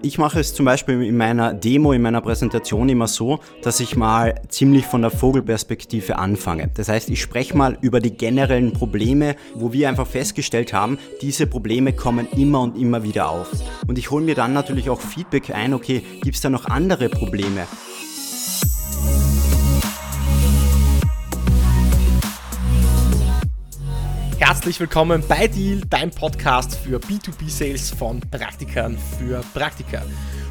Ich mache es zum Beispiel in meiner Demo, in meiner Präsentation immer so, dass ich mal ziemlich von der Vogelperspektive anfange. Das heißt, ich spreche mal über die generellen Probleme, wo wir einfach festgestellt haben, diese Probleme kommen immer und immer wieder auf. Und ich hole mir dann natürlich auch Feedback ein, okay, gibt es da noch andere Probleme? Herzlich willkommen bei Deal, dein Podcast für B2B-Sales von Praktikern für Praktiker.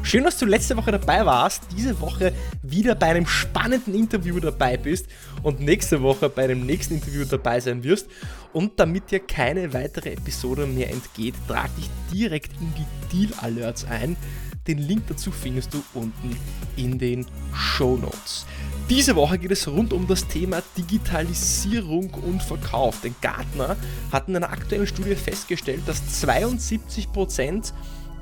Schön, dass du letzte Woche dabei warst, diese Woche wieder bei einem spannenden Interview dabei bist und nächste Woche bei dem nächsten Interview dabei sein wirst. Und damit dir keine weitere Episode mehr entgeht, trag dich direkt in die Deal Alerts ein. Den Link dazu findest du unten in den Show Notes. Diese Woche geht es rund um das Thema Digitalisierung und Verkauf. Denn Gartner hat in einer aktuellen Studie festgestellt, dass 72%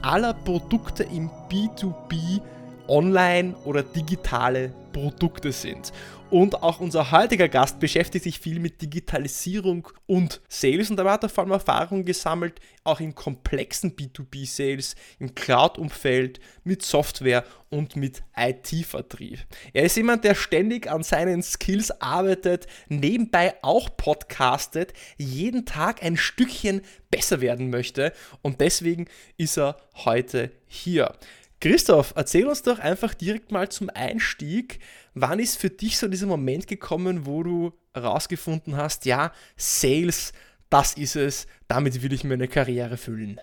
aller Produkte im B2B online oder digitale Produkte sind. Und auch unser heutiger Gast beschäftigt sich viel mit Digitalisierung und Sales und dabei hat er vor allem Erfahrung gesammelt, auch in komplexen B2B-Sales, im Cloud-Umfeld, mit Software und mit IT-Vertrieb. Er ist jemand, der ständig an seinen Skills arbeitet, nebenbei auch podcastet, jeden Tag ein Stückchen besser werden möchte und deswegen ist er heute hier. Christoph, erzähl uns doch einfach direkt mal zum Einstieg, wann ist für dich so dieser Moment gekommen, wo du herausgefunden hast, ja, Sales, das ist es, damit will ich mir eine Karriere füllen?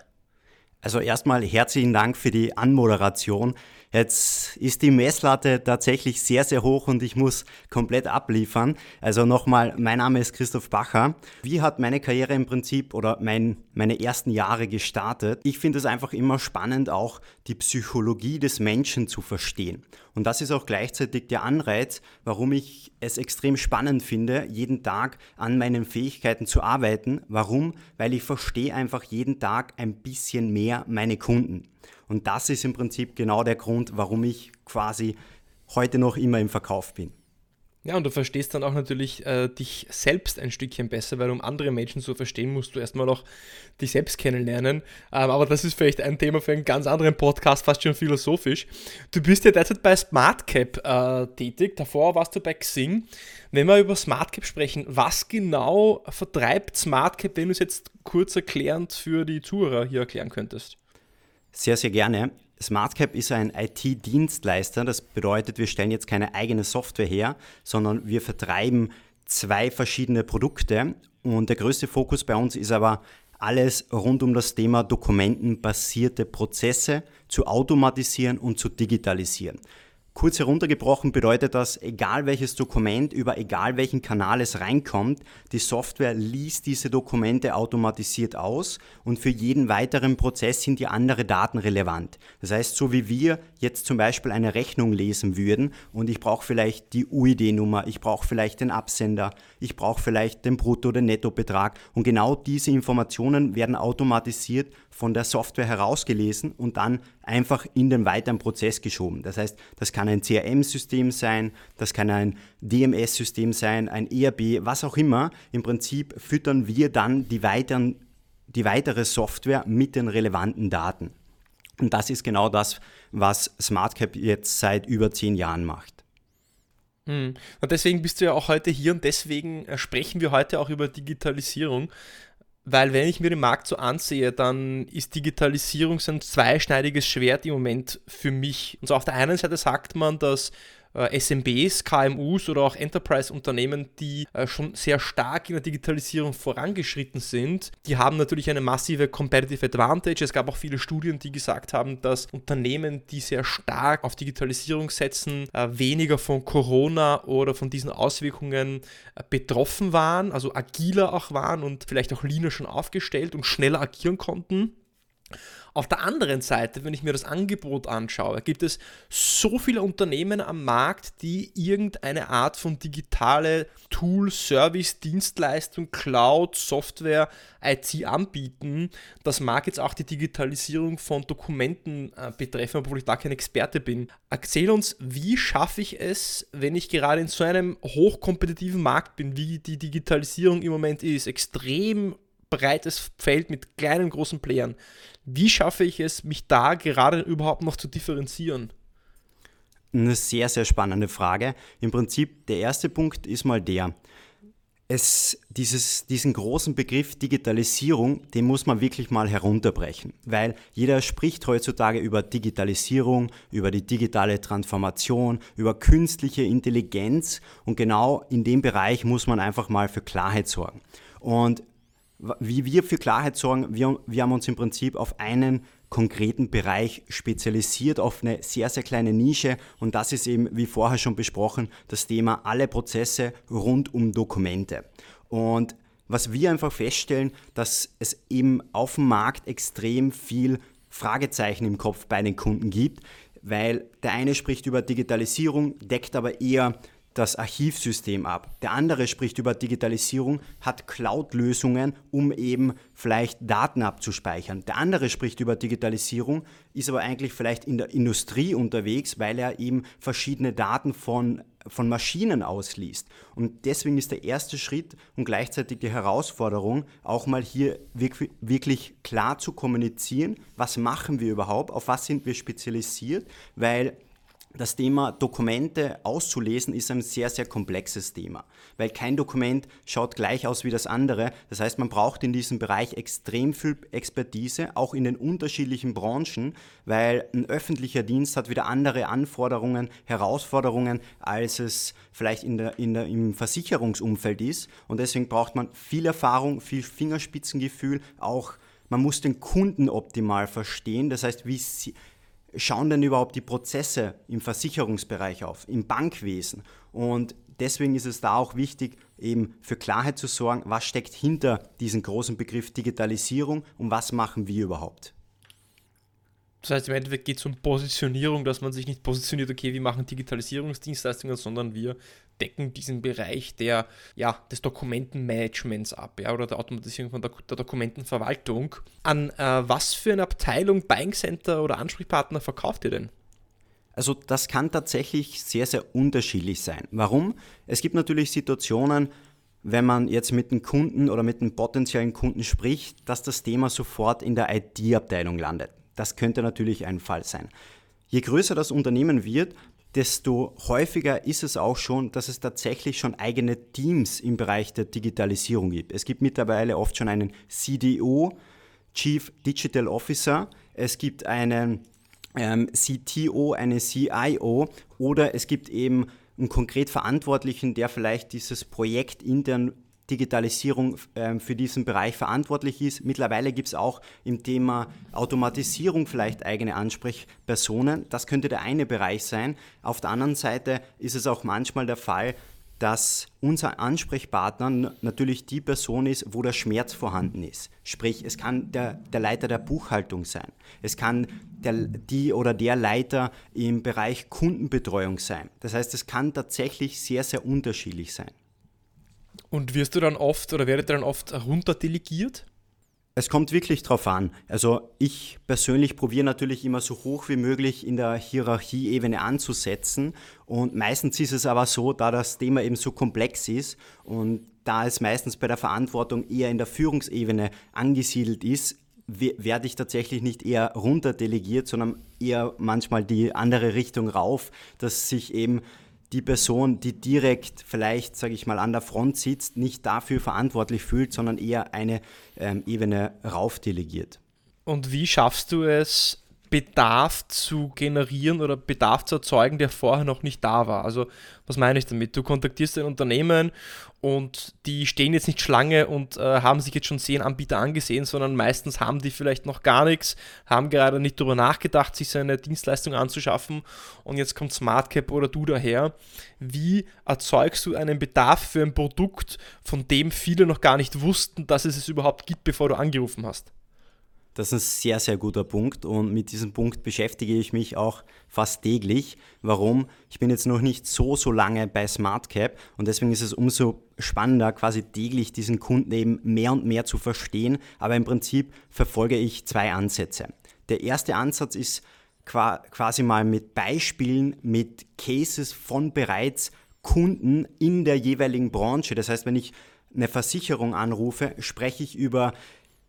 Also erstmal herzlichen Dank für die Anmoderation. Jetzt ist die Messlatte tatsächlich sehr, sehr hoch und ich muss komplett abliefern. Also nochmal, mein Name ist Christoph Bacher. Wie hat meine Karriere im Prinzip oder mein, meine ersten Jahre gestartet? Ich finde es einfach immer spannend, auch die Psychologie des Menschen zu verstehen. Und das ist auch gleichzeitig der Anreiz, warum ich es extrem spannend finde, jeden Tag an meinen Fähigkeiten zu arbeiten. Warum? Weil ich verstehe einfach jeden Tag ein bisschen mehr meine Kunden. Und das ist im Prinzip genau der Grund, warum ich quasi heute noch immer im Verkauf bin. Ja, und du verstehst dann auch natürlich äh, dich selbst ein Stückchen besser, weil um andere Menschen zu verstehen, musst du erstmal auch dich selbst kennenlernen. Ähm, aber das ist vielleicht ein Thema für einen ganz anderen Podcast, fast schon philosophisch. Du bist ja derzeit bei SmartCap äh, tätig, davor warst du bei Xing. Wenn wir über SmartCap sprechen, was genau vertreibt SmartCap, wenn du es jetzt kurz erklärend für die Zuhörer hier erklären könntest? Sehr, sehr gerne. SmartCap ist ein IT-Dienstleister. Das bedeutet, wir stellen jetzt keine eigene Software her, sondern wir vertreiben zwei verschiedene Produkte. Und der größte Fokus bei uns ist aber alles rund um das Thema dokumentenbasierte Prozesse zu automatisieren und zu digitalisieren. Kurz heruntergebrochen bedeutet das, egal welches Dokument über egal welchen Kanal es reinkommt, die Software liest diese Dokumente automatisiert aus und für jeden weiteren Prozess sind die andere Daten relevant. Das heißt, so wie wir jetzt zum Beispiel eine Rechnung lesen würden und ich brauche vielleicht die UID-Nummer, ich brauche vielleicht den Absender, ich brauche vielleicht den Brutto- oder Nettobetrag und genau diese Informationen werden automatisiert von der Software herausgelesen und dann einfach in den weiteren Prozess geschoben. Das heißt, das kann ein CRM-System sein, das kann ein DMS-System sein, ein ERB, was auch immer. Im Prinzip füttern wir dann die, weiteren, die weitere Software mit den relevanten Daten. Und das ist genau das, was SmartCap jetzt seit über zehn Jahren macht. Hm. Und deswegen bist du ja auch heute hier und deswegen äh, sprechen wir heute auch über Digitalisierung. Weil wenn ich mir den Markt so ansehe, dann ist Digitalisierung so ein zweischneidiges Schwert im Moment für mich. Und so auf der einen Seite sagt man, dass äh, SMBs, KMUs oder auch Enterprise-Unternehmen, die äh, schon sehr stark in der Digitalisierung vorangeschritten sind, die haben natürlich eine massive Competitive Advantage. Es gab auch viele Studien, die gesagt haben, dass Unternehmen, die sehr stark auf Digitalisierung setzen, äh, weniger von Corona oder von diesen Auswirkungen betroffen waren, also agiler auch waren und vielleicht auch leaner schon aufgestellt und schneller agieren konnten. Auf der anderen Seite, wenn ich mir das Angebot anschaue, gibt es so viele Unternehmen am Markt, die irgendeine Art von digitale Tool, Service, Dienstleistung, Cloud, Software, IT anbieten. Das mag jetzt auch die Digitalisierung von Dokumenten äh, betreffen, obwohl ich da kein Experte bin. Erzähl uns, wie schaffe ich es, wenn ich gerade in so einem hochkompetitiven Markt bin, wie die Digitalisierung im Moment ist, extrem breites Feld mit kleinen, großen Playern. Wie schaffe ich es, mich da gerade überhaupt noch zu differenzieren? Eine sehr, sehr spannende Frage. Im Prinzip, der erste Punkt ist mal der, es, dieses, diesen großen Begriff Digitalisierung, den muss man wirklich mal herunterbrechen, weil jeder spricht heutzutage über Digitalisierung, über die digitale Transformation, über künstliche Intelligenz und genau in dem Bereich muss man einfach mal für Klarheit sorgen. Und wie wir für Klarheit sorgen, wir, wir haben uns im Prinzip auf einen konkreten Bereich spezialisiert, auf eine sehr, sehr kleine Nische und das ist eben, wie vorher schon besprochen, das Thema alle Prozesse rund um Dokumente. Und was wir einfach feststellen, dass es eben auf dem Markt extrem viel Fragezeichen im Kopf bei den Kunden gibt, weil der eine spricht über Digitalisierung, deckt aber eher das Archivsystem ab. Der andere spricht über Digitalisierung, hat Cloud-Lösungen, um eben vielleicht Daten abzuspeichern. Der andere spricht über Digitalisierung, ist aber eigentlich vielleicht in der Industrie unterwegs, weil er eben verschiedene Daten von, von Maschinen ausliest. Und deswegen ist der erste Schritt und gleichzeitig die Herausforderung, auch mal hier wirklich, wirklich klar zu kommunizieren, was machen wir überhaupt, auf was sind wir spezialisiert, weil das Thema Dokumente auszulesen ist ein sehr, sehr komplexes Thema, weil kein Dokument schaut gleich aus wie das andere. Das heißt, man braucht in diesem Bereich extrem viel Expertise, auch in den unterschiedlichen Branchen, weil ein öffentlicher Dienst hat wieder andere Anforderungen, Herausforderungen, als es vielleicht in der, in der, im Versicherungsumfeld ist. Und deswegen braucht man viel Erfahrung, viel Fingerspitzengefühl, auch man muss den Kunden optimal verstehen. Das heißt, wie, sie, schauen denn überhaupt die Prozesse im Versicherungsbereich auf, im Bankwesen? Und deswegen ist es da auch wichtig, eben für Klarheit zu sorgen, was steckt hinter diesem großen Begriff Digitalisierung und was machen wir überhaupt? Das heißt, im Endeffekt geht es um Positionierung, dass man sich nicht positioniert, okay, wir machen Digitalisierungsdienstleistungen, sondern wir decken diesen Bereich der, ja, des Dokumentenmanagements ab ja, oder der Automatisierung von der, der Dokumentenverwaltung. An äh, was für eine Abteilung, Buying Center oder Ansprechpartner verkauft ihr denn? Also das kann tatsächlich sehr, sehr unterschiedlich sein. Warum? Es gibt natürlich Situationen, wenn man jetzt mit einem Kunden oder mit einem potenziellen Kunden spricht, dass das Thema sofort in der IT-Abteilung landet. Das könnte natürlich ein Fall sein. Je größer das Unternehmen wird, desto häufiger ist es auch schon, dass es tatsächlich schon eigene Teams im Bereich der Digitalisierung gibt. Es gibt mittlerweile oft schon einen CDO, Chief Digital Officer, es gibt einen ähm, CTO, einen CIO oder es gibt eben einen konkret Verantwortlichen, der vielleicht dieses Projekt intern Digitalisierung äh, für diesen Bereich verantwortlich ist. Mittlerweile gibt es auch im Thema Automatisierung vielleicht eigene Ansprechpersonen. Das könnte der eine Bereich sein. Auf der anderen Seite ist es auch manchmal der Fall, dass unser Ansprechpartner natürlich die Person ist, wo der Schmerz vorhanden ist. Sprich, es kann der, der Leiter der Buchhaltung sein. Es kann der, die oder der Leiter im Bereich Kundenbetreuung sein. Das heißt, es kann tatsächlich sehr, sehr unterschiedlich sein. Und wirst du dann oft oder werdet ihr dann oft runterdelegiert? Es kommt wirklich drauf an. Also ich persönlich probiere natürlich immer so hoch wie möglich in der Hierarchieebene anzusetzen. Und meistens ist es aber so, da das Thema eben so komplex ist und da es meistens bei der Verantwortung eher in der Führungsebene angesiedelt ist, werde ich tatsächlich nicht eher runterdelegiert, sondern eher manchmal die andere Richtung rauf, dass sich eben die Person, die direkt vielleicht, sage ich mal, an der Front sitzt, nicht dafür verantwortlich fühlt, sondern eher eine ähm, Ebene rauf delegiert. Und wie schaffst du es, Bedarf zu generieren oder Bedarf zu erzeugen, der vorher noch nicht da war. Also was meine ich damit? Du kontaktierst ein Unternehmen und die stehen jetzt nicht Schlange und äh, haben sich jetzt schon zehn Anbieter angesehen, sondern meistens haben die vielleicht noch gar nichts, haben gerade nicht darüber nachgedacht, sich so eine Dienstleistung anzuschaffen und jetzt kommt SmartCap oder du daher. Wie erzeugst du einen Bedarf für ein Produkt, von dem viele noch gar nicht wussten, dass es es überhaupt gibt, bevor du angerufen hast? Das ist ein sehr, sehr guter Punkt und mit diesem Punkt beschäftige ich mich auch fast täglich. Warum? Ich bin jetzt noch nicht so, so lange bei SmartCap und deswegen ist es umso spannender, quasi täglich diesen Kunden eben mehr und mehr zu verstehen. Aber im Prinzip verfolge ich zwei Ansätze. Der erste Ansatz ist quasi mal mit Beispielen, mit Cases von bereits Kunden in der jeweiligen Branche. Das heißt, wenn ich eine Versicherung anrufe, spreche ich über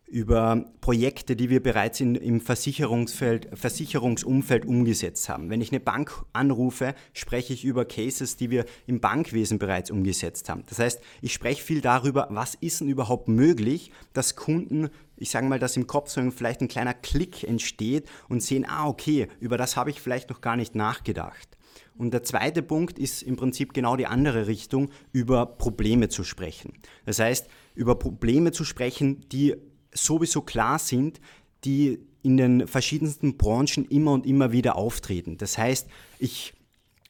über Projekte, die wir bereits in, im Versicherungsfeld, Versicherungsumfeld umgesetzt haben. Wenn ich eine Bank anrufe, spreche ich über Cases, die wir im Bankwesen bereits umgesetzt haben. Das heißt, ich spreche viel darüber, was ist denn überhaupt möglich, dass Kunden, ich sage mal, dass im Kopf so vielleicht ein kleiner Klick entsteht und sehen, ah, okay, über das habe ich vielleicht noch gar nicht nachgedacht. Und der zweite Punkt ist im Prinzip genau die andere Richtung, über Probleme zu sprechen. Das heißt, über Probleme zu sprechen, die sowieso klar sind, die in den verschiedensten Branchen immer und immer wieder auftreten. Das heißt, ich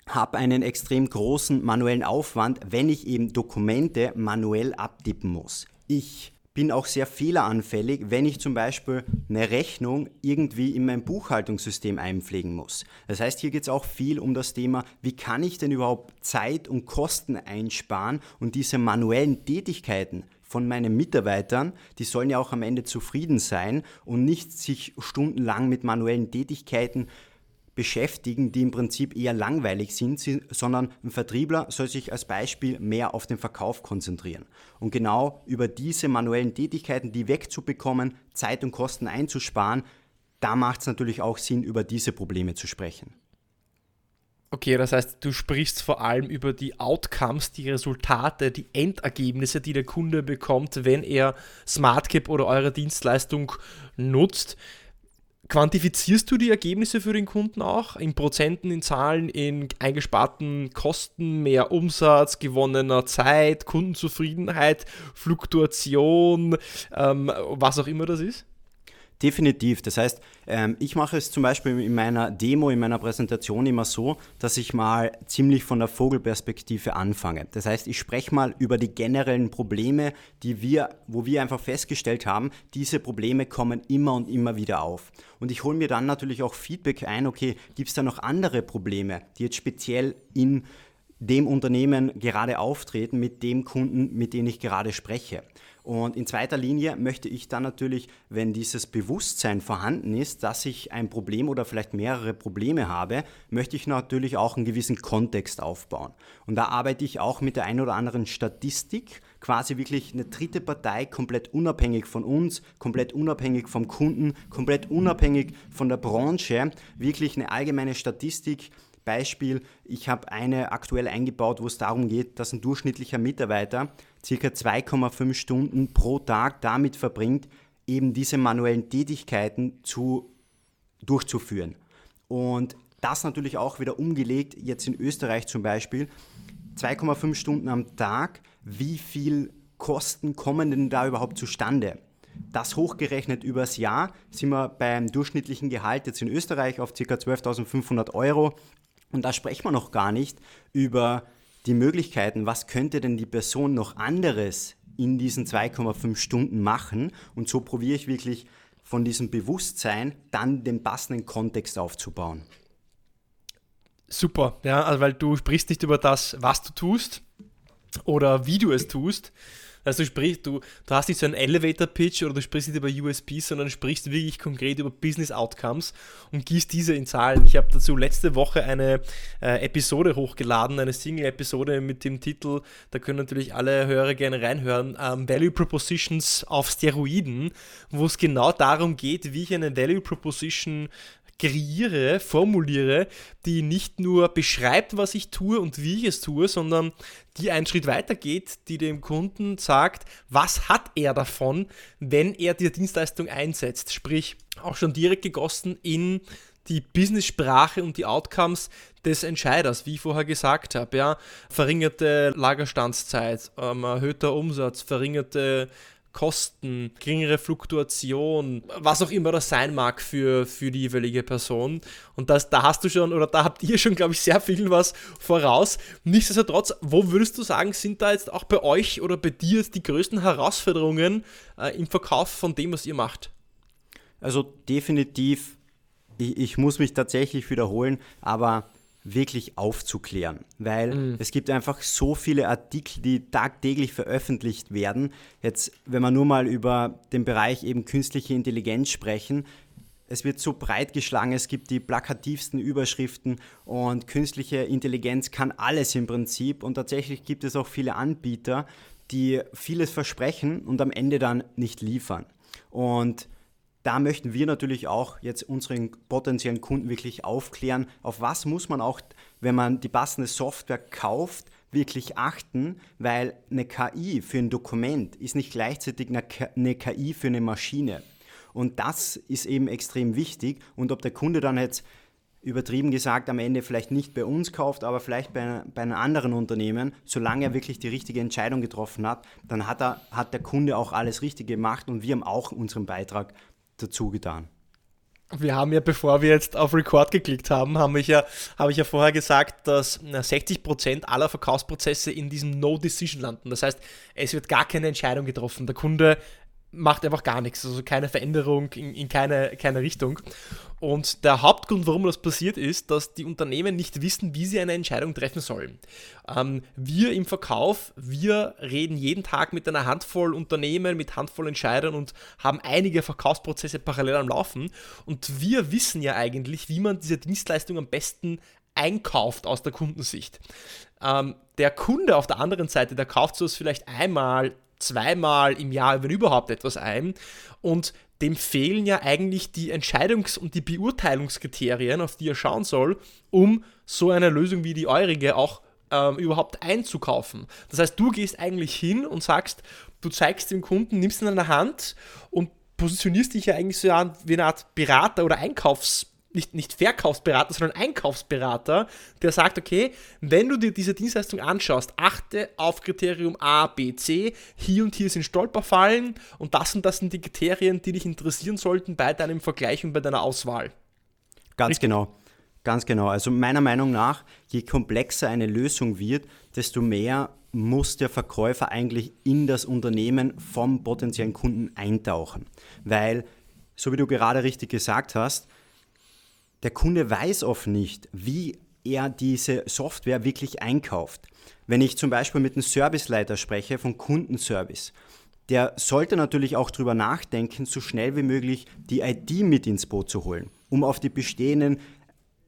habe einen extrem großen manuellen Aufwand, wenn ich eben Dokumente manuell abtippen muss. Ich bin auch sehr fehleranfällig, wenn ich zum Beispiel eine Rechnung irgendwie in mein Buchhaltungssystem einpflegen muss. Das heißt, hier geht es auch viel um das Thema, wie kann ich denn überhaupt Zeit und Kosten einsparen und diese manuellen Tätigkeiten von meinen Mitarbeitern, die sollen ja auch am Ende zufrieden sein und nicht sich stundenlang mit manuellen Tätigkeiten beschäftigen, die im Prinzip eher langweilig sind, sondern ein Vertriebler soll sich als Beispiel mehr auf den Verkauf konzentrieren. Und genau über diese manuellen Tätigkeiten, die wegzubekommen, Zeit und Kosten einzusparen, da macht es natürlich auch Sinn, über diese Probleme zu sprechen. Okay, das heißt, du sprichst vor allem über die Outcomes, die Resultate, die Endergebnisse, die der Kunde bekommt, wenn er SmartCap oder eure Dienstleistung nutzt. Quantifizierst du die Ergebnisse für den Kunden auch? In Prozenten, in Zahlen, in eingesparten Kosten, mehr Umsatz, gewonnener Zeit, Kundenzufriedenheit, Fluktuation, ähm, was auch immer das ist? Definitiv. Das heißt, ähm, ich mache es zum Beispiel in meiner Demo, in meiner Präsentation immer so, dass ich mal ziemlich von der Vogelperspektive anfange. Das heißt, ich spreche mal über die generellen Probleme, die wir, wo wir einfach festgestellt haben, diese Probleme kommen immer und immer wieder auf. Und ich hole mir dann natürlich auch Feedback ein, okay, gibt es da noch andere Probleme, die jetzt speziell in dem Unternehmen gerade auftreten, mit dem Kunden, mit dem ich gerade spreche. Und in zweiter Linie möchte ich dann natürlich, wenn dieses Bewusstsein vorhanden ist, dass ich ein Problem oder vielleicht mehrere Probleme habe, möchte ich natürlich auch einen gewissen Kontext aufbauen. Und da arbeite ich auch mit der einen oder anderen Statistik, quasi wirklich eine dritte Partei, komplett unabhängig von uns, komplett unabhängig vom Kunden, komplett unabhängig von der Branche, wirklich eine allgemeine Statistik, Beispiel, ich habe eine aktuell eingebaut, wo es darum geht, dass ein durchschnittlicher Mitarbeiter ca. 2,5 Stunden pro Tag damit verbringt, eben diese manuellen Tätigkeiten zu, durchzuführen. Und das natürlich auch wieder umgelegt, jetzt in Österreich zum Beispiel, 2,5 Stunden am Tag, wie viel Kosten kommen denn da überhaupt zustande? Das hochgerechnet übers Jahr sind wir beim durchschnittlichen Gehalt jetzt in Österreich auf ca. 12.500 Euro. Und da sprechen wir noch gar nicht über die Möglichkeiten, was könnte denn die Person noch anderes in diesen 2,5 Stunden machen. Und so probiere ich wirklich von diesem Bewusstsein dann den passenden Kontext aufzubauen. Super, ja, also weil du sprichst nicht über das, was du tust oder wie du es tust, also du sprichst, du, du hast nicht so einen Elevator-Pitch oder du sprichst nicht über USPs, sondern sprichst wirklich konkret über Business Outcomes und gießt diese in Zahlen. Ich habe dazu letzte Woche eine äh, Episode hochgeladen, eine Single-Episode mit dem Titel, da können natürlich alle Hörer gerne reinhören, ähm, Value Propositions auf Steroiden, wo es genau darum geht, wie ich eine Value Proposition kreiere, formuliere, die nicht nur beschreibt, was ich tue und wie ich es tue, sondern die einen Schritt weiter geht, die dem Kunden sagt, was hat er davon, wenn er die Dienstleistung einsetzt. Sprich, auch schon direkt gegossen in die Business-Sprache und die Outcomes des Entscheiders, wie ich vorher gesagt habe. Ja? Verringerte Lagerstandszeit, ähm, erhöhter Umsatz, verringerte Kosten, geringere Fluktuation, was auch immer das sein mag für, für die jeweilige Person. Und das, da hast du schon, oder da habt ihr schon, glaube ich, sehr viel was voraus. Nichtsdestotrotz, wo würdest du sagen, sind da jetzt auch bei euch oder bei dir die größten Herausforderungen äh, im Verkauf von dem, was ihr macht? Also definitiv, ich, ich muss mich tatsächlich wiederholen, aber wirklich aufzuklären, weil mhm. es gibt einfach so viele Artikel, die tagtäglich veröffentlicht werden. Jetzt, wenn wir nur mal über den Bereich eben künstliche Intelligenz sprechen, es wird so breit geschlagen, es gibt die plakativsten Überschriften und künstliche Intelligenz kann alles im Prinzip und tatsächlich gibt es auch viele Anbieter, die vieles versprechen und am Ende dann nicht liefern. Und da möchten wir natürlich auch jetzt unseren potenziellen Kunden wirklich aufklären, auf was muss man auch, wenn man die passende Software kauft, wirklich achten, weil eine KI für ein Dokument ist nicht gleichzeitig eine KI für eine Maschine. Und das ist eben extrem wichtig. Und ob der Kunde dann jetzt übertrieben gesagt am Ende vielleicht nicht bei uns kauft, aber vielleicht bei, bei einem anderen Unternehmen, solange er wirklich die richtige Entscheidung getroffen hat, dann hat, er, hat der Kunde auch alles richtig gemacht und wir haben auch unseren Beitrag dazu getan. Wir haben ja, bevor wir jetzt auf Record geklickt haben, habe ich, ja, hab ich ja vorher gesagt, dass 60% aller Verkaufsprozesse in diesem No-Decision landen. Das heißt, es wird gar keine Entscheidung getroffen. Der Kunde macht einfach gar nichts, also keine Veränderung in, in keine, keine Richtung. Und der Hauptgrund, warum das passiert, ist, dass die Unternehmen nicht wissen, wie sie eine Entscheidung treffen sollen. Ähm, wir im Verkauf, wir reden jeden Tag mit einer Handvoll Unternehmen, mit Handvoll Entscheidern und haben einige Verkaufsprozesse parallel am Laufen. Und wir wissen ja eigentlich, wie man diese Dienstleistung am besten einkauft aus der Kundensicht. Ähm, der Kunde auf der anderen Seite, der kauft so vielleicht einmal, zweimal im Jahr, wenn überhaupt etwas ein. Und dem fehlen ja eigentlich die Entscheidungs- und die Beurteilungskriterien, auf die er schauen soll, um so eine Lösung wie die eurige auch ähm, überhaupt einzukaufen. Das heißt, du gehst eigentlich hin und sagst, du zeigst dem Kunden, nimmst ihn an der Hand und positionierst dich ja eigentlich so wie eine Art Berater oder Einkaufs- nicht, nicht Verkaufsberater, sondern Einkaufsberater, der sagt, okay, wenn du dir diese Dienstleistung anschaust, achte auf Kriterium A, B, C, hier und hier sind Stolperfallen und das und das sind die Kriterien, die dich interessieren sollten bei deinem Vergleich und bei deiner Auswahl. Ganz Richtig? genau. Ganz genau. Also meiner Meinung nach, je komplexer eine Lösung wird, desto mehr muss der Verkäufer eigentlich in das Unternehmen vom potenziellen Kunden eintauchen. Weil, so wie du gerade richtig gesagt hast, der Kunde weiß oft nicht, wie er diese Software wirklich einkauft. Wenn ich zum Beispiel mit einem Serviceleiter spreche von Kundenservice, der sollte natürlich auch darüber nachdenken, so schnell wie möglich die ID mit ins Boot zu holen, um auf die bestehenden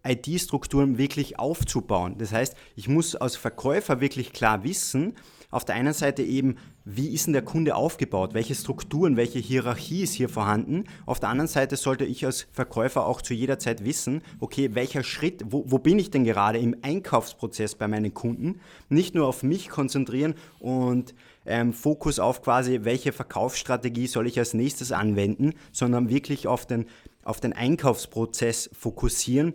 IT-Strukturen wirklich aufzubauen. Das heißt, ich muss als Verkäufer wirklich klar wissen, auf der einen Seite eben, wie ist denn der Kunde aufgebaut? Welche Strukturen, welche Hierarchie ist hier vorhanden? Auf der anderen Seite sollte ich als Verkäufer auch zu jeder Zeit wissen, okay, welcher Schritt, wo, wo bin ich denn gerade im Einkaufsprozess bei meinen Kunden? Nicht nur auf mich konzentrieren und ähm, Fokus auf quasi, welche Verkaufsstrategie soll ich als nächstes anwenden, sondern wirklich auf den, auf den Einkaufsprozess fokussieren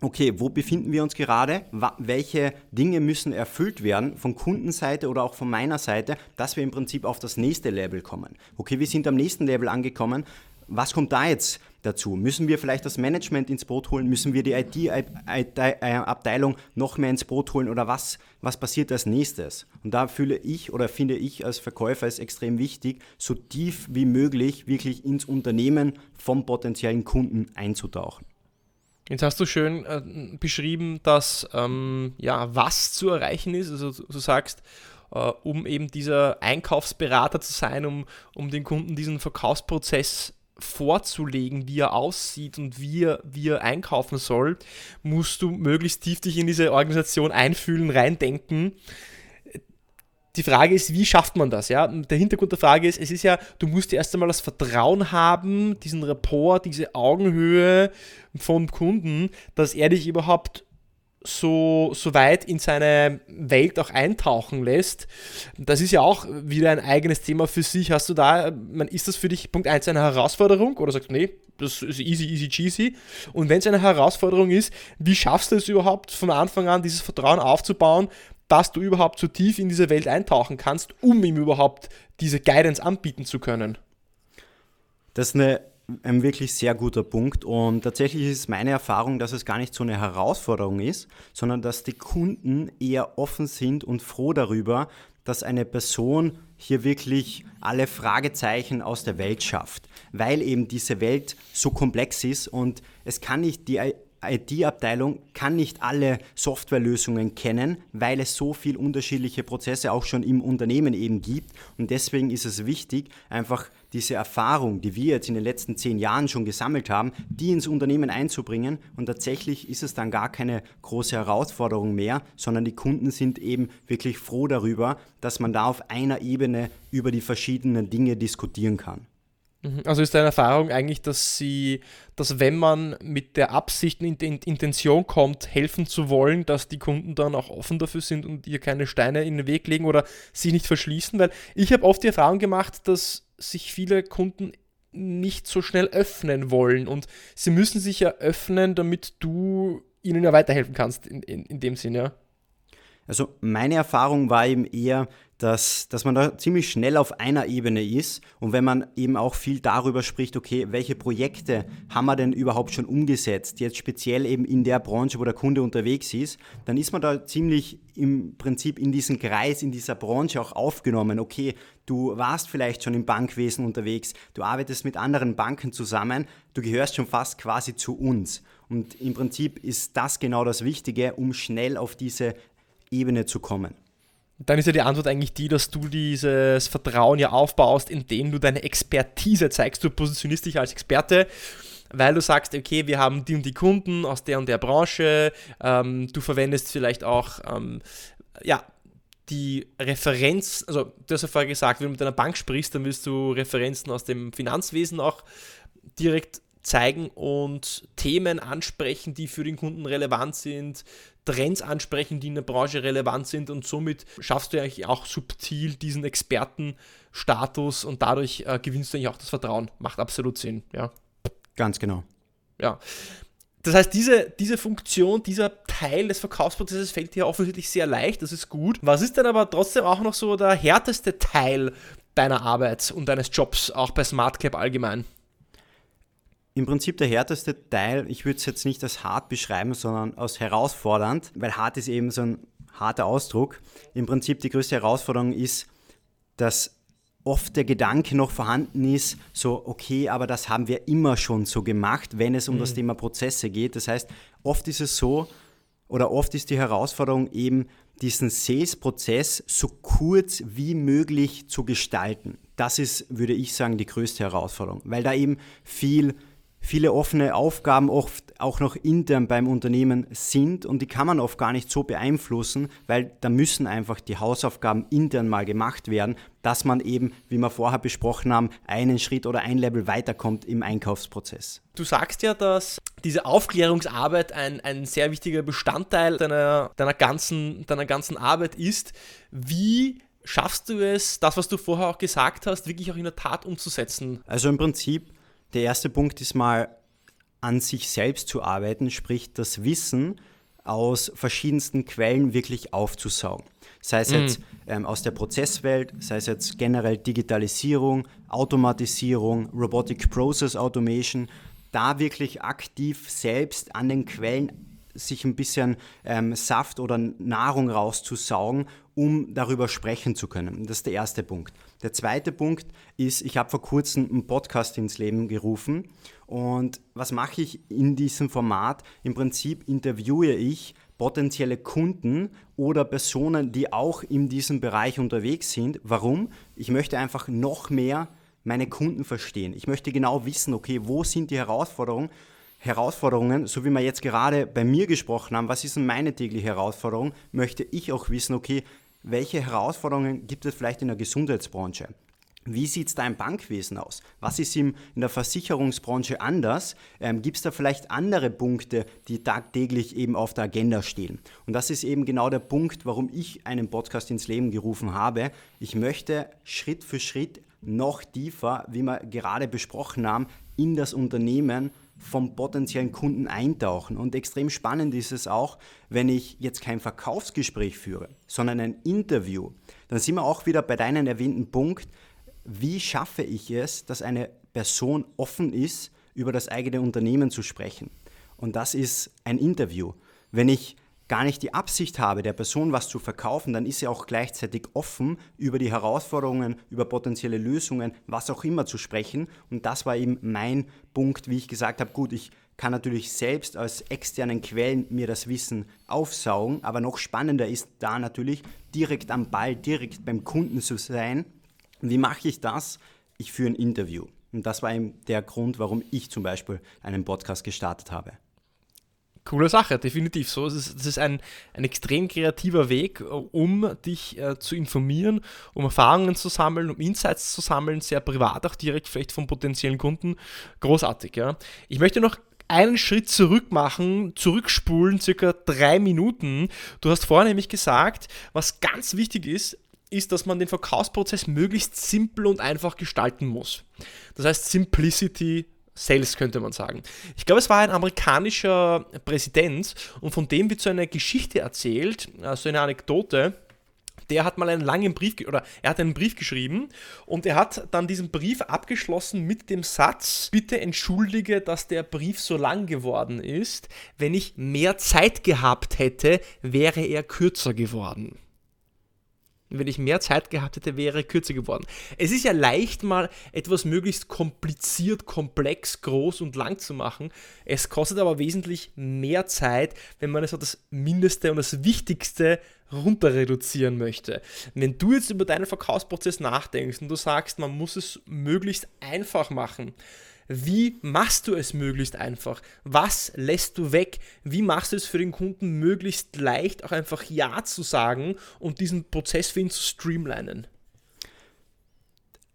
okay, wo befinden wir uns gerade? Welche Dinge müssen erfüllt werden von Kundenseite oder auch von meiner Seite, dass wir im Prinzip auf das nächste Level kommen? Okay, wir sind am nächsten Level angekommen. Was kommt da jetzt dazu? Müssen wir vielleicht das Management ins Boot holen? Müssen wir die IT-Abteilung noch mehr ins Boot holen? Oder was, was passiert als nächstes? Und da fühle ich oder finde ich als Verkäufer es extrem wichtig, so tief wie möglich wirklich ins Unternehmen vom potenziellen Kunden einzutauchen. Jetzt hast du schön äh, beschrieben, dass ähm, ja, was zu erreichen ist. Also du sagst, äh, um eben dieser Einkaufsberater zu sein, um, um den Kunden diesen Verkaufsprozess vorzulegen, wie er aussieht und wie er, wie er einkaufen soll, musst du möglichst tief dich in diese Organisation einfühlen, reindenken die Frage ist, wie schafft man das? Ja? Der Hintergrund der Frage ist, es ist ja, du musst erst einmal das Vertrauen haben, diesen Rapport, diese Augenhöhe vom Kunden, dass er dich überhaupt so, so weit in seine Welt auch eintauchen lässt. Das ist ja auch wieder ein eigenes Thema für sich. Hast du da, ist das für dich Punkt 1 eine Herausforderung oder sagst du, nee, das ist easy, easy, cheesy? Und wenn es eine Herausforderung ist, wie schaffst du es überhaupt von Anfang an, dieses Vertrauen aufzubauen, dass du überhaupt so tief in diese Welt eintauchen kannst, um ihm überhaupt diese Guidance anbieten zu können? Das ist eine, ein wirklich sehr guter Punkt und tatsächlich ist meine Erfahrung, dass es gar nicht so eine Herausforderung ist, sondern dass die Kunden eher offen sind und froh darüber, dass eine Person hier wirklich alle Fragezeichen aus der Welt schafft, weil eben diese Welt so komplex ist und es kann nicht die IT-Abteilung kann nicht alle Softwarelösungen kennen, weil es so viele unterschiedliche Prozesse auch schon im Unternehmen eben gibt. Und deswegen ist es wichtig, einfach diese Erfahrung, die wir jetzt in den letzten zehn Jahren schon gesammelt haben, die ins Unternehmen einzubringen. Und tatsächlich ist es dann gar keine große Herausforderung mehr, sondern die Kunden sind eben wirklich froh darüber, dass man da auf einer Ebene über die verschiedenen Dinge diskutieren kann. Mhm. Also ist deine Erfahrung eigentlich, dass sie, dass wenn man mit der Absicht und Intention kommt, helfen zu wollen, dass die Kunden dann auch offen dafür sind und ihr keine Steine in den Weg legen oder sie nicht verschließen? Weil ich habe oft die Erfahrung gemacht, dass sich viele Kunden nicht so schnell öffnen wollen und sie müssen sich ja öffnen, damit du ihnen ja weiterhelfen kannst in, in, in dem Sinn, ja. Also meine Erfahrung war eben eher, dass, dass man da ziemlich schnell auf einer Ebene ist und wenn man eben auch viel darüber spricht, okay, welche Projekte haben wir denn überhaupt schon umgesetzt, jetzt speziell eben in der Branche, wo der Kunde unterwegs ist, dann ist man da ziemlich im Prinzip in diesen Kreis, in dieser Branche auch aufgenommen. Okay, du warst vielleicht schon im Bankwesen unterwegs, du arbeitest mit anderen Banken zusammen, du gehörst schon fast quasi zu uns. Und im Prinzip ist das genau das Wichtige, um schnell auf diese Ebene zu kommen. Dann ist ja die Antwort eigentlich die, dass du dieses Vertrauen ja aufbaust, indem du deine Expertise zeigst. Du positionierst dich als Experte, weil du sagst, okay, wir haben die und die Kunden aus der und der Branche. Ähm, du verwendest vielleicht auch, ähm, ja, die Referenz, also du hast ja vorher gesagt, wenn du mit einer Bank sprichst, dann willst du Referenzen aus dem Finanzwesen auch direkt zeigen und Themen ansprechen, die für den Kunden relevant sind, Trends ansprechen, die in der Branche relevant sind und somit schaffst du eigentlich auch subtil diesen Expertenstatus und dadurch äh, gewinnst du eigentlich auch das Vertrauen. Macht absolut Sinn, ja. Ganz genau. Ja. Das heißt, diese, diese Funktion, dieser Teil des Verkaufsprozesses fällt dir offensichtlich sehr leicht, das ist gut. Was ist denn aber trotzdem auch noch so der härteste Teil deiner Arbeit und deines Jobs, auch bei SmartCap allgemein? Im Prinzip der härteste Teil, ich würde es jetzt nicht als hart beschreiben, sondern als herausfordernd, weil hart ist eben so ein harter Ausdruck. Im Prinzip die größte Herausforderung ist, dass oft der Gedanke noch vorhanden ist, so, okay, aber das haben wir immer schon so gemacht, wenn es um mhm. das Thema Prozesse geht. Das heißt, oft ist es so, oder oft ist die Herausforderung eben, diesen Sales-Prozess so kurz wie möglich zu gestalten. Das ist, würde ich sagen, die größte Herausforderung, weil da eben viel viele offene Aufgaben oft auch noch intern beim Unternehmen sind und die kann man oft gar nicht so beeinflussen, weil da müssen einfach die Hausaufgaben intern mal gemacht werden, dass man eben, wie wir vorher besprochen haben, einen Schritt oder ein Level weiterkommt im Einkaufsprozess. Du sagst ja, dass diese Aufklärungsarbeit ein, ein sehr wichtiger Bestandteil deiner, deiner, ganzen, deiner ganzen Arbeit ist. Wie schaffst du es, das, was du vorher auch gesagt hast, wirklich auch in der Tat umzusetzen? Also im Prinzip der erste Punkt ist mal an sich selbst zu arbeiten, sprich das Wissen aus verschiedensten Quellen wirklich aufzusaugen. Sei es mm. jetzt ähm, aus der Prozesswelt, sei es jetzt generell Digitalisierung, Automatisierung, Robotic Process Automation, da wirklich aktiv selbst an den Quellen sich ein bisschen ähm, Saft oder Nahrung rauszusaugen, um darüber sprechen zu können. Das ist der erste Punkt. Der zweite Punkt ist, ich habe vor kurzem einen Podcast ins Leben gerufen und was mache ich in diesem Format? Im Prinzip interviewe ich potenzielle Kunden oder Personen, die auch in diesem Bereich unterwegs sind. Warum? Ich möchte einfach noch mehr meine Kunden verstehen. Ich möchte genau wissen, okay, wo sind die Herausforderungen? Herausforderungen, so wie wir jetzt gerade bei mir gesprochen haben, was ist denn meine tägliche Herausforderung, möchte ich auch wissen, okay, welche Herausforderungen gibt es vielleicht in der Gesundheitsbranche? Wie sieht es da im Bankwesen aus? Was ist in der Versicherungsbranche anders? Ähm, Gibt es da vielleicht andere Punkte, die tagtäglich eben auf der Agenda stehen? Und das ist eben genau der Punkt, warum ich einen Podcast ins Leben gerufen habe. Ich möchte Schritt für Schritt noch tiefer, wie wir gerade besprochen haben, in das Unternehmen vom potenziellen Kunden eintauchen. Und extrem spannend ist es auch, wenn ich jetzt kein Verkaufsgespräch führe, sondern ein Interview. Dann sind wir auch wieder bei deinem erwähnten Punkt, wie schaffe ich es, dass eine Person offen ist, über das eigene Unternehmen zu sprechen. Und das ist ein Interview. Wenn ich gar nicht die Absicht habe, der Person was zu verkaufen, dann ist sie auch gleichzeitig offen, über die Herausforderungen, über potenzielle Lösungen, was auch immer zu sprechen. Und das war eben mein Punkt, wie ich gesagt habe, gut, ich kann natürlich selbst aus externen Quellen mir das Wissen aufsaugen, aber noch spannender ist da natürlich direkt am Ball, direkt beim Kunden zu sein. Wie mache ich das? Ich führe ein Interview. Und das war eben der Grund, warum ich zum Beispiel einen Podcast gestartet habe. Coole Sache, definitiv so. Das ist, das ist ein, ein extrem kreativer Weg, um dich äh, zu informieren, um Erfahrungen zu sammeln, um Insights zu sammeln, sehr privat, auch direkt vielleicht von potenziellen Kunden. Großartig, ja. Ich möchte noch einen Schritt zurück machen, zurückspulen, circa drei Minuten. Du hast vorher nämlich gesagt, was ganz wichtig ist, ist, dass man den Verkaufsprozess möglichst simpel und einfach gestalten muss. Das heißt Simplicity Sales könnte man sagen. Ich glaube, es war ein amerikanischer Präsident und von dem wird so eine Geschichte erzählt, so also eine Anekdote. Der hat mal einen langen Brief oder er hat einen Brief geschrieben und er hat dann diesen Brief abgeschlossen mit dem Satz: Bitte entschuldige, dass der Brief so lang geworden ist. Wenn ich mehr Zeit gehabt hätte, wäre er kürzer geworden wenn ich mehr Zeit gehabt hätte, wäre kürzer geworden. Es ist ja leicht, mal etwas möglichst kompliziert, komplex, groß und lang zu machen. Es kostet aber wesentlich mehr Zeit, wenn man es auf das Mindeste und das Wichtigste runter reduzieren möchte. Wenn du jetzt über deinen Verkaufsprozess nachdenkst und du sagst, man muss es möglichst einfach machen, wie machst du es möglichst einfach? Was lässt du weg? Wie machst du es für den Kunden möglichst leicht, auch einfach Ja zu sagen und diesen Prozess für ihn zu streamlinen?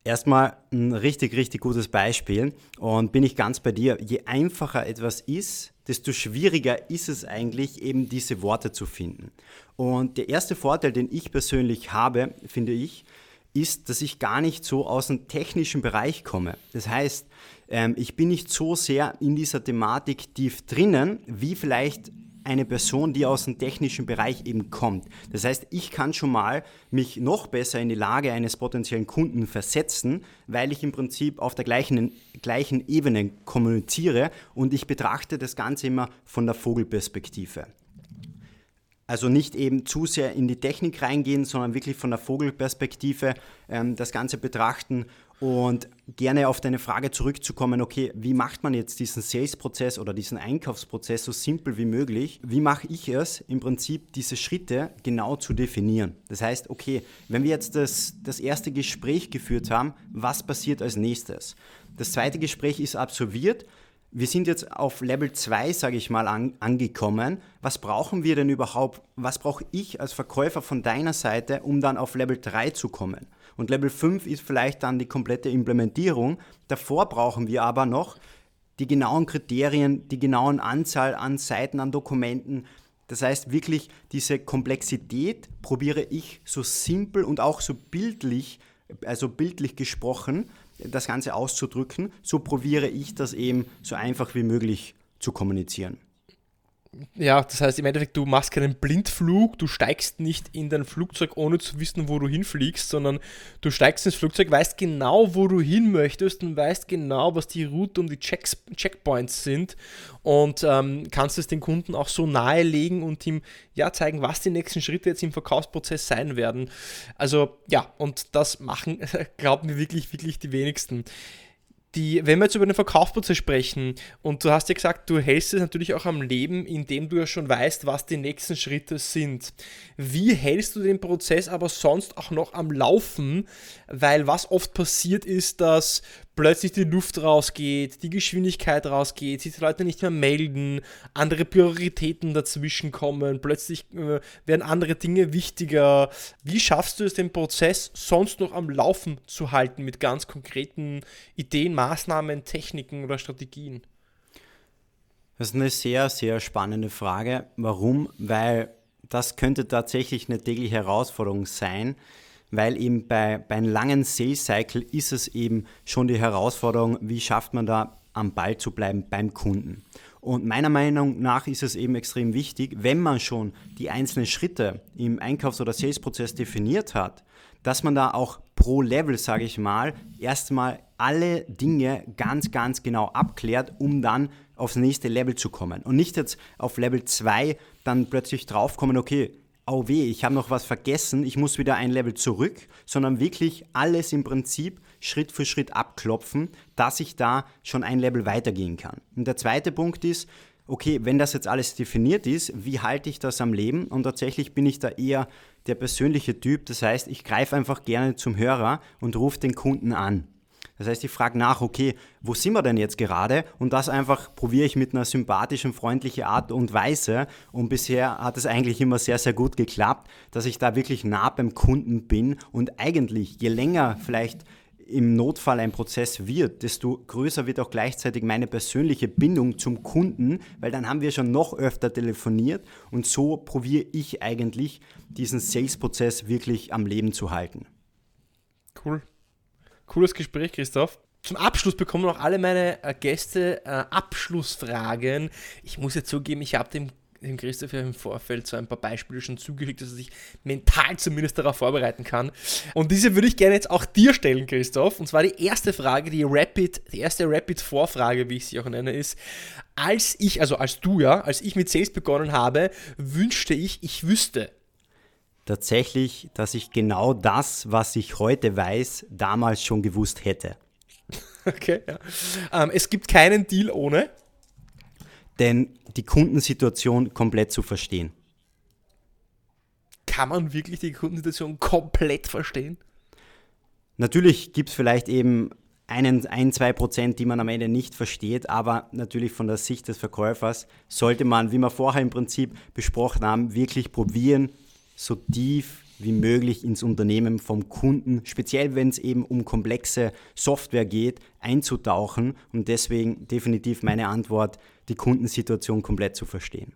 Erstmal ein richtig, richtig gutes Beispiel und bin ich ganz bei dir. Je einfacher etwas ist, desto schwieriger ist es eigentlich, eben diese Worte zu finden. Und der erste Vorteil, den ich persönlich habe, finde ich, ist, dass ich gar nicht so aus dem technischen Bereich komme. Das heißt, ähm, ich bin nicht so sehr in dieser Thematik tief drinnen, wie vielleicht eine Person, die aus dem technischen Bereich eben kommt. Das heißt, ich kann schon mal mich noch besser in die Lage eines potenziellen Kunden versetzen, weil ich im Prinzip auf der gleichen, gleichen Ebene kommuniziere und ich betrachte das Ganze immer von der Vogelperspektive. Also nicht eben zu sehr in die Technik reingehen, sondern wirklich von der Vogelperspektive ähm, das Ganze betrachten und gerne auf deine Frage zurückzukommen, okay, wie macht man jetzt diesen Sales-Prozess oder diesen Einkaufsprozess so simpel wie möglich? Wie mache ich es, im Prinzip diese Schritte genau zu definieren? Das heißt, okay, wenn wir jetzt das, das erste Gespräch geführt haben, was passiert als nächstes? Das zweite Gespräch ist absolviert wir sind jetzt auf Level 2, sage ich mal, an, angekommen. Was brauchen wir denn überhaupt? Was brauche ich als Verkäufer von deiner Seite, um dann auf Level 3 zu kommen? Und Level 5 ist vielleicht dann die komplette Implementierung. Davor brauchen wir aber noch die genauen Kriterien, die genauen Anzahl an Seiten, an Dokumenten. Das heißt, wirklich diese Komplexität probiere ich so simpel und auch so bildlich, also bildlich gesprochen, das Ganze auszudrücken, so probiere ich das eben so einfach wie möglich zu kommunizieren. Ja, das heißt im Endeffekt, du machst keinen Blindflug, du steigst nicht in dein Flugzeug, ohne zu wissen, wo du hinfliegst, sondern du steigst ins Flugzeug, weißt genau, wo du hin möchtest und weißt genau, was die Route und die Checks, Checkpoints sind und ähm, kannst es den Kunden auch so nahelegen und ihm ja zeigen, was die nächsten Schritte jetzt im Verkaufsprozess sein werden. Also ja, und das machen, glauben wir wirklich, wirklich die wenigsten die, wenn wir jetzt über den Verkaufsprozess sprechen, und du hast ja gesagt, du hältst es natürlich auch am Leben, indem du ja schon weißt, was die nächsten Schritte sind. Wie hältst du den Prozess aber sonst auch noch am Laufen? Weil was oft passiert ist, dass plötzlich die Luft rausgeht, die Geschwindigkeit rausgeht, sich die Leute nicht mehr melden, andere Prioritäten dazwischen kommen, plötzlich äh, werden andere Dinge wichtiger. Wie schaffst du es, den Prozess sonst noch am Laufen zu halten mit ganz konkreten Ideen, Maßnahmen, Techniken oder Strategien? Das ist eine sehr, sehr spannende Frage. Warum? Weil das könnte tatsächlich eine tägliche Herausforderung sein weil eben bei, bei einem langen Sales Cycle ist es eben schon die Herausforderung, wie schafft man da am Ball zu bleiben beim Kunden. Und meiner Meinung nach ist es eben extrem wichtig, wenn man schon die einzelnen Schritte im Einkaufs- oder Sales-Prozess definiert hat, dass man da auch pro Level, sage ich mal, erstmal alle Dinge ganz, ganz genau abklärt, um dann aufs nächste Level zu kommen. Und nicht jetzt auf Level 2 dann plötzlich draufkommen, okay, oh weh, ich habe noch was vergessen, ich muss wieder ein Level zurück, sondern wirklich alles im Prinzip Schritt für Schritt abklopfen, dass ich da schon ein Level weitergehen kann. Und der zweite Punkt ist, okay, wenn das jetzt alles definiert ist, wie halte ich das am Leben? Und tatsächlich bin ich da eher der persönliche Typ. Das heißt, ich greife einfach gerne zum Hörer und rufe den Kunden an. Das heißt, ich frage nach, okay, wo sind wir denn jetzt gerade? Und das einfach probiere ich mit einer sympathischen, freundlichen Art und Weise. Und bisher hat es eigentlich immer sehr, sehr gut geklappt, dass ich da wirklich nah beim Kunden bin. Und eigentlich, je länger vielleicht im Notfall ein Prozess wird, desto größer wird auch gleichzeitig meine persönliche Bindung zum Kunden, weil dann haben wir schon noch öfter telefoniert und so probiere ich eigentlich diesen Sales-Prozess wirklich am Leben zu halten. Cool. Cooles Gespräch, Christoph. Zum Abschluss bekommen noch alle meine äh, Gäste äh, Abschlussfragen. Ich muss jetzt zugeben, ich habe dem, dem Christoph ja im Vorfeld so ein paar Beispiele schon zugeschickt, dass er sich mental zumindest darauf vorbereiten kann. Und diese würde ich gerne jetzt auch dir stellen, Christoph. Und zwar die erste Frage, die Rapid, die erste Rapid-Vorfrage, wie ich sie auch nenne, ist, als ich, also als du ja, als ich mit Sales begonnen habe, wünschte ich, ich wüsste, tatsächlich, dass ich genau das, was ich heute weiß, damals schon gewusst hätte. Okay, ja. Ähm, es gibt keinen Deal ohne. Denn die Kundensituation komplett zu verstehen. Kann man wirklich die Kundensituation komplett verstehen? Natürlich gibt es vielleicht eben einen, ein, zwei Prozent, die man am Ende nicht versteht, aber natürlich von der Sicht des Verkäufers sollte man, wie wir vorher im Prinzip besprochen haben, wirklich probieren, so tief wie möglich ins Unternehmen vom Kunden, speziell wenn es eben um komplexe Software geht, einzutauchen und deswegen definitiv meine Antwort, die Kundensituation komplett zu verstehen.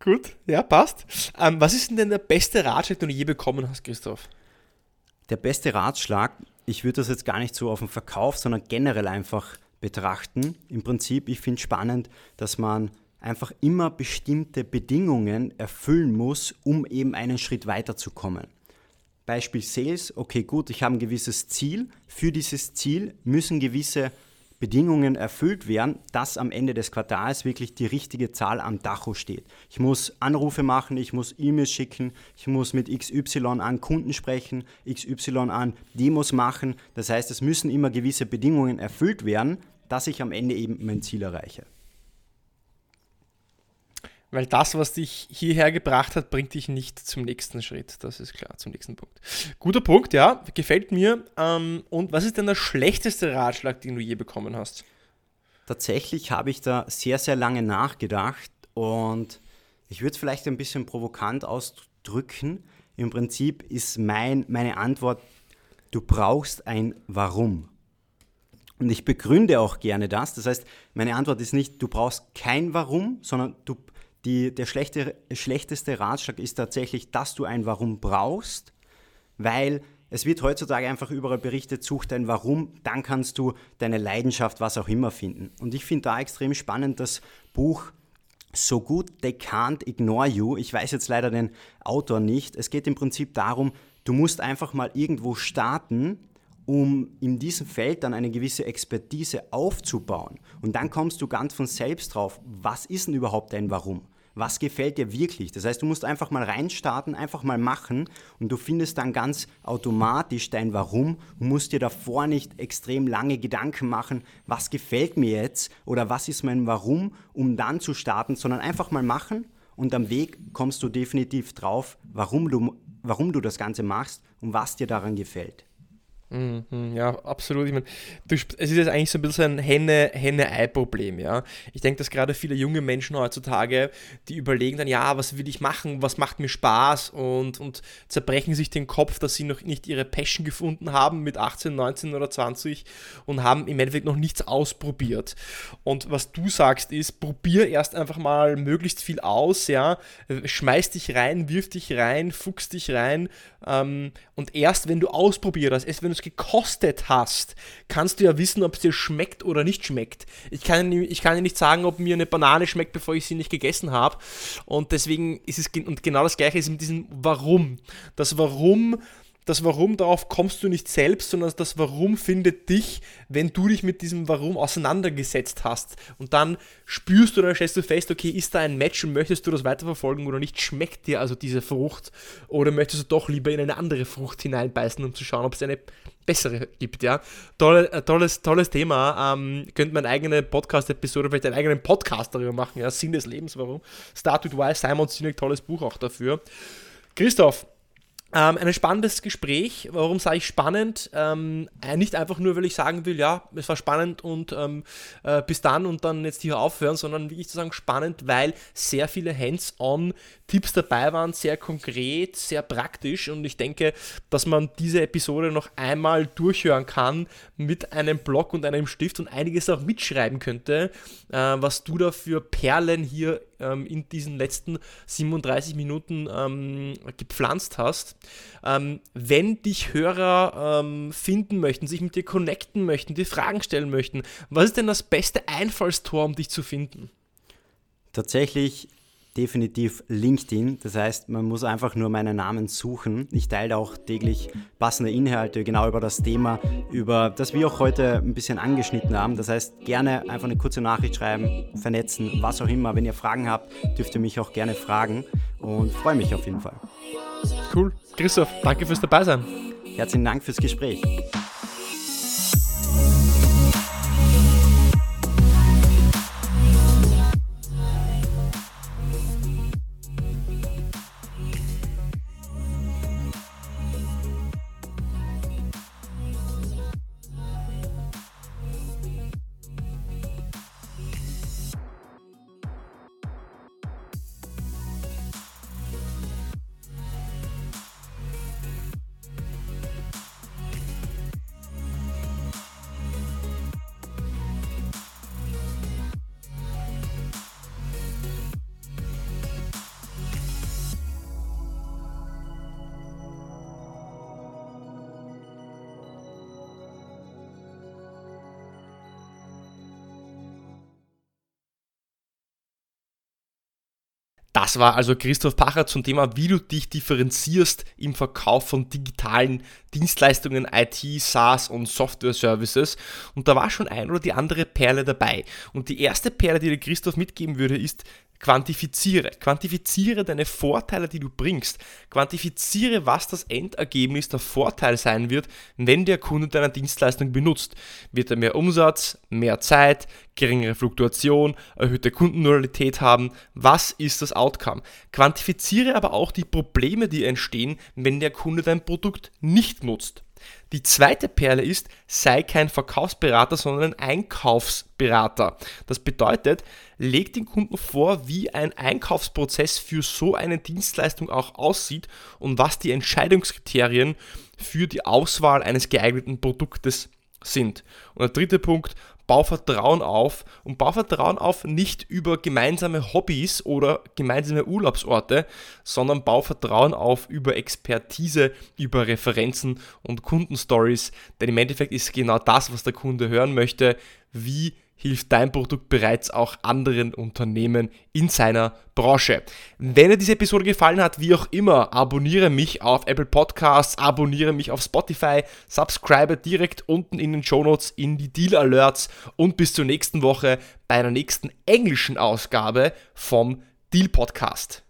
Gut, ja, passt. Ähm, was ist denn, denn der beste Ratschlag, den du je bekommen hast, Christoph? Der beste Ratschlag, ich würde das jetzt gar nicht so auf den Verkauf, sondern generell einfach betrachten. Im Prinzip, ich finde es spannend, dass man einfach immer bestimmte Bedingungen erfüllen muss, um eben einen Schritt weiterzukommen. Beispiel Sales, okay gut, ich habe ein gewisses Ziel. Für dieses Ziel müssen gewisse Bedingungen erfüllt werden, dass am Ende des Quartals wirklich die richtige Zahl am Dacho steht. Ich muss Anrufe machen, ich muss E-Mails schicken, ich muss mit XY an Kunden sprechen, XY an Demos machen. Das heißt, es müssen immer gewisse Bedingungen erfüllt werden, dass ich am Ende eben mein Ziel erreiche. Weil das, was dich hierher gebracht hat, bringt dich nicht zum nächsten Schritt. Das ist klar, zum nächsten Punkt. Guter Punkt, ja, gefällt mir. Ähm, und was ist denn der schlechteste Ratschlag, den du je bekommen hast? Tatsächlich habe ich da sehr, sehr lange nachgedacht und ich würde es vielleicht ein bisschen provokant ausdrücken. Im Prinzip ist mein, meine Antwort, du brauchst ein Warum. Und ich begründe auch gerne das. Das heißt, meine Antwort ist nicht, du brauchst kein Warum, sondern du, die, der schlechte, schlechteste Ratschlag ist tatsächlich, dass du ein Warum brauchst, weil es wird heutzutage einfach überall berichtet, such dein Warum, dann kannst du deine Leidenschaft, was auch immer finden. Und ich finde da extrem spannend das Buch So Good They Can't Ignore You. Ich weiß jetzt leider den Autor nicht. Es geht im Prinzip darum, du musst einfach mal irgendwo starten um in diesem Feld dann eine gewisse Expertise aufzubauen. Und dann kommst du ganz von selbst drauf, was ist denn überhaupt dein Warum? Was gefällt dir wirklich? Das heißt, du musst einfach mal reinstarten, einfach mal machen und du findest dann ganz automatisch dein Warum und musst dir davor nicht extrem lange Gedanken machen, was gefällt mir jetzt oder was ist mein Warum, um dann zu starten, sondern einfach mal machen und am Weg kommst du definitiv drauf, warum du, warum du das Ganze machst und was dir daran gefällt. Mhm, ja, absolut. Ich meine, es ist jetzt eigentlich so ein bisschen ein Henne-Ei-Problem, ja. Ich denke, dass gerade viele junge Menschen heutzutage, die überlegen dann, ja, was will ich machen, was macht mir Spaß und, und zerbrechen sich den Kopf, dass sie noch nicht ihre Passion gefunden haben mit 18, 19 oder 20 und haben im Endeffekt noch nichts ausprobiert. Und was du sagst ist, probier erst einfach mal möglichst viel aus, ja. Schmeiß dich rein, wirf dich rein, fuchs dich rein ähm, und erst wenn du ausprobiert hast, erst wenn du es gekostet hast, kannst du ja wissen, ob es dir schmeckt oder nicht schmeckt. Ich kann, ich kann ja nicht sagen, ob mir eine Banane schmeckt, bevor ich sie nicht gegessen habe. Und deswegen ist es, und genau das gleiche ist mit diesem Warum. Das Warum das Warum darauf kommst du nicht selbst, sondern das Warum findet dich, wenn du dich mit diesem Warum auseinandergesetzt hast. Und dann spürst du, dann stellst du fest, okay, ist da ein Match und möchtest du das weiterverfolgen oder nicht? Schmeckt dir also diese Frucht? Oder möchtest du doch lieber in eine andere Frucht hineinbeißen, um zu schauen, ob es eine bessere gibt, ja. Tolle, äh, tolles, tolles Thema. Ähm, könnte man eine eigene Podcast-Episode, vielleicht einen eigenen Podcast darüber machen, ja. Sinn des Lebens, warum? Start with Why, Simon Sinek, tolles Buch auch dafür. Christoph, ähm, ein spannendes Gespräch. Warum sage ich spannend? Ähm, äh, nicht einfach nur, weil ich sagen will, ja, es war spannend und ähm, äh, bis dann und dann jetzt hier aufhören, sondern wirklich zu sagen spannend, weil sehr viele Hands-on Tipps dabei waren, sehr konkret, sehr praktisch und ich denke, dass man diese Episode noch einmal durchhören kann mit einem Block und einem Stift und einiges auch mitschreiben könnte, äh, was du da für Perlen hier ähm, in diesen letzten 37 Minuten ähm, gepflanzt hast. Ähm, wenn dich Hörer ähm, finden möchten, sich mit dir connecten möchten, dir Fragen stellen möchten, was ist denn das beste Einfallstor, um dich zu finden? Tatsächlich definitiv LinkedIn. Das heißt, man muss einfach nur meinen Namen suchen. Ich teile auch täglich passende Inhalte genau über das Thema, über das wir auch heute ein bisschen angeschnitten haben. Das heißt, gerne einfach eine kurze Nachricht schreiben, vernetzen, was auch immer. Wenn ihr Fragen habt, dürft ihr mich auch gerne fragen und freue mich auf jeden Fall. Cool. Christoph, danke fürs Dabeisein. Herzlichen Dank fürs Gespräch. Das war also Christoph Pacher zum Thema, wie du dich differenzierst im Verkauf von digitalen Dienstleistungen, IT, SaaS und Software Services. Und da war schon ein oder die andere Perle dabei. Und die erste Perle, die der Christoph mitgeben würde, ist, Quantifiziere. Quantifiziere deine Vorteile, die du bringst. Quantifiziere, was das Endergebnis der Vorteil sein wird, wenn der Kunde deine Dienstleistung benutzt. Wird er mehr Umsatz, mehr Zeit, geringere Fluktuation, erhöhte Kundenloyalität haben? Was ist das Outcome? Quantifiziere aber auch die Probleme, die entstehen, wenn der Kunde dein Produkt nicht nutzt. Die zweite Perle ist, sei kein Verkaufsberater, sondern ein Einkaufsberater. Das bedeutet, leg den Kunden vor, wie ein Einkaufsprozess für so eine Dienstleistung auch aussieht und was die Entscheidungskriterien für die Auswahl eines geeigneten Produktes sind. Und der dritte Punkt, bau Vertrauen auf und bau Vertrauen auf nicht über gemeinsame Hobbys oder gemeinsame Urlaubsorte, sondern bau Vertrauen auf über Expertise, über Referenzen und Kundenstories, denn im Endeffekt ist genau das, was der Kunde hören möchte, wie hilft dein Produkt bereits auch anderen Unternehmen in seiner Branche. Wenn dir diese Episode gefallen hat, wie auch immer, abonniere mich auf Apple Podcasts, abonniere mich auf Spotify, subscribe direkt unten in den Show Notes in die Deal Alerts und bis zur nächsten Woche bei der nächsten englischen Ausgabe vom Deal Podcast.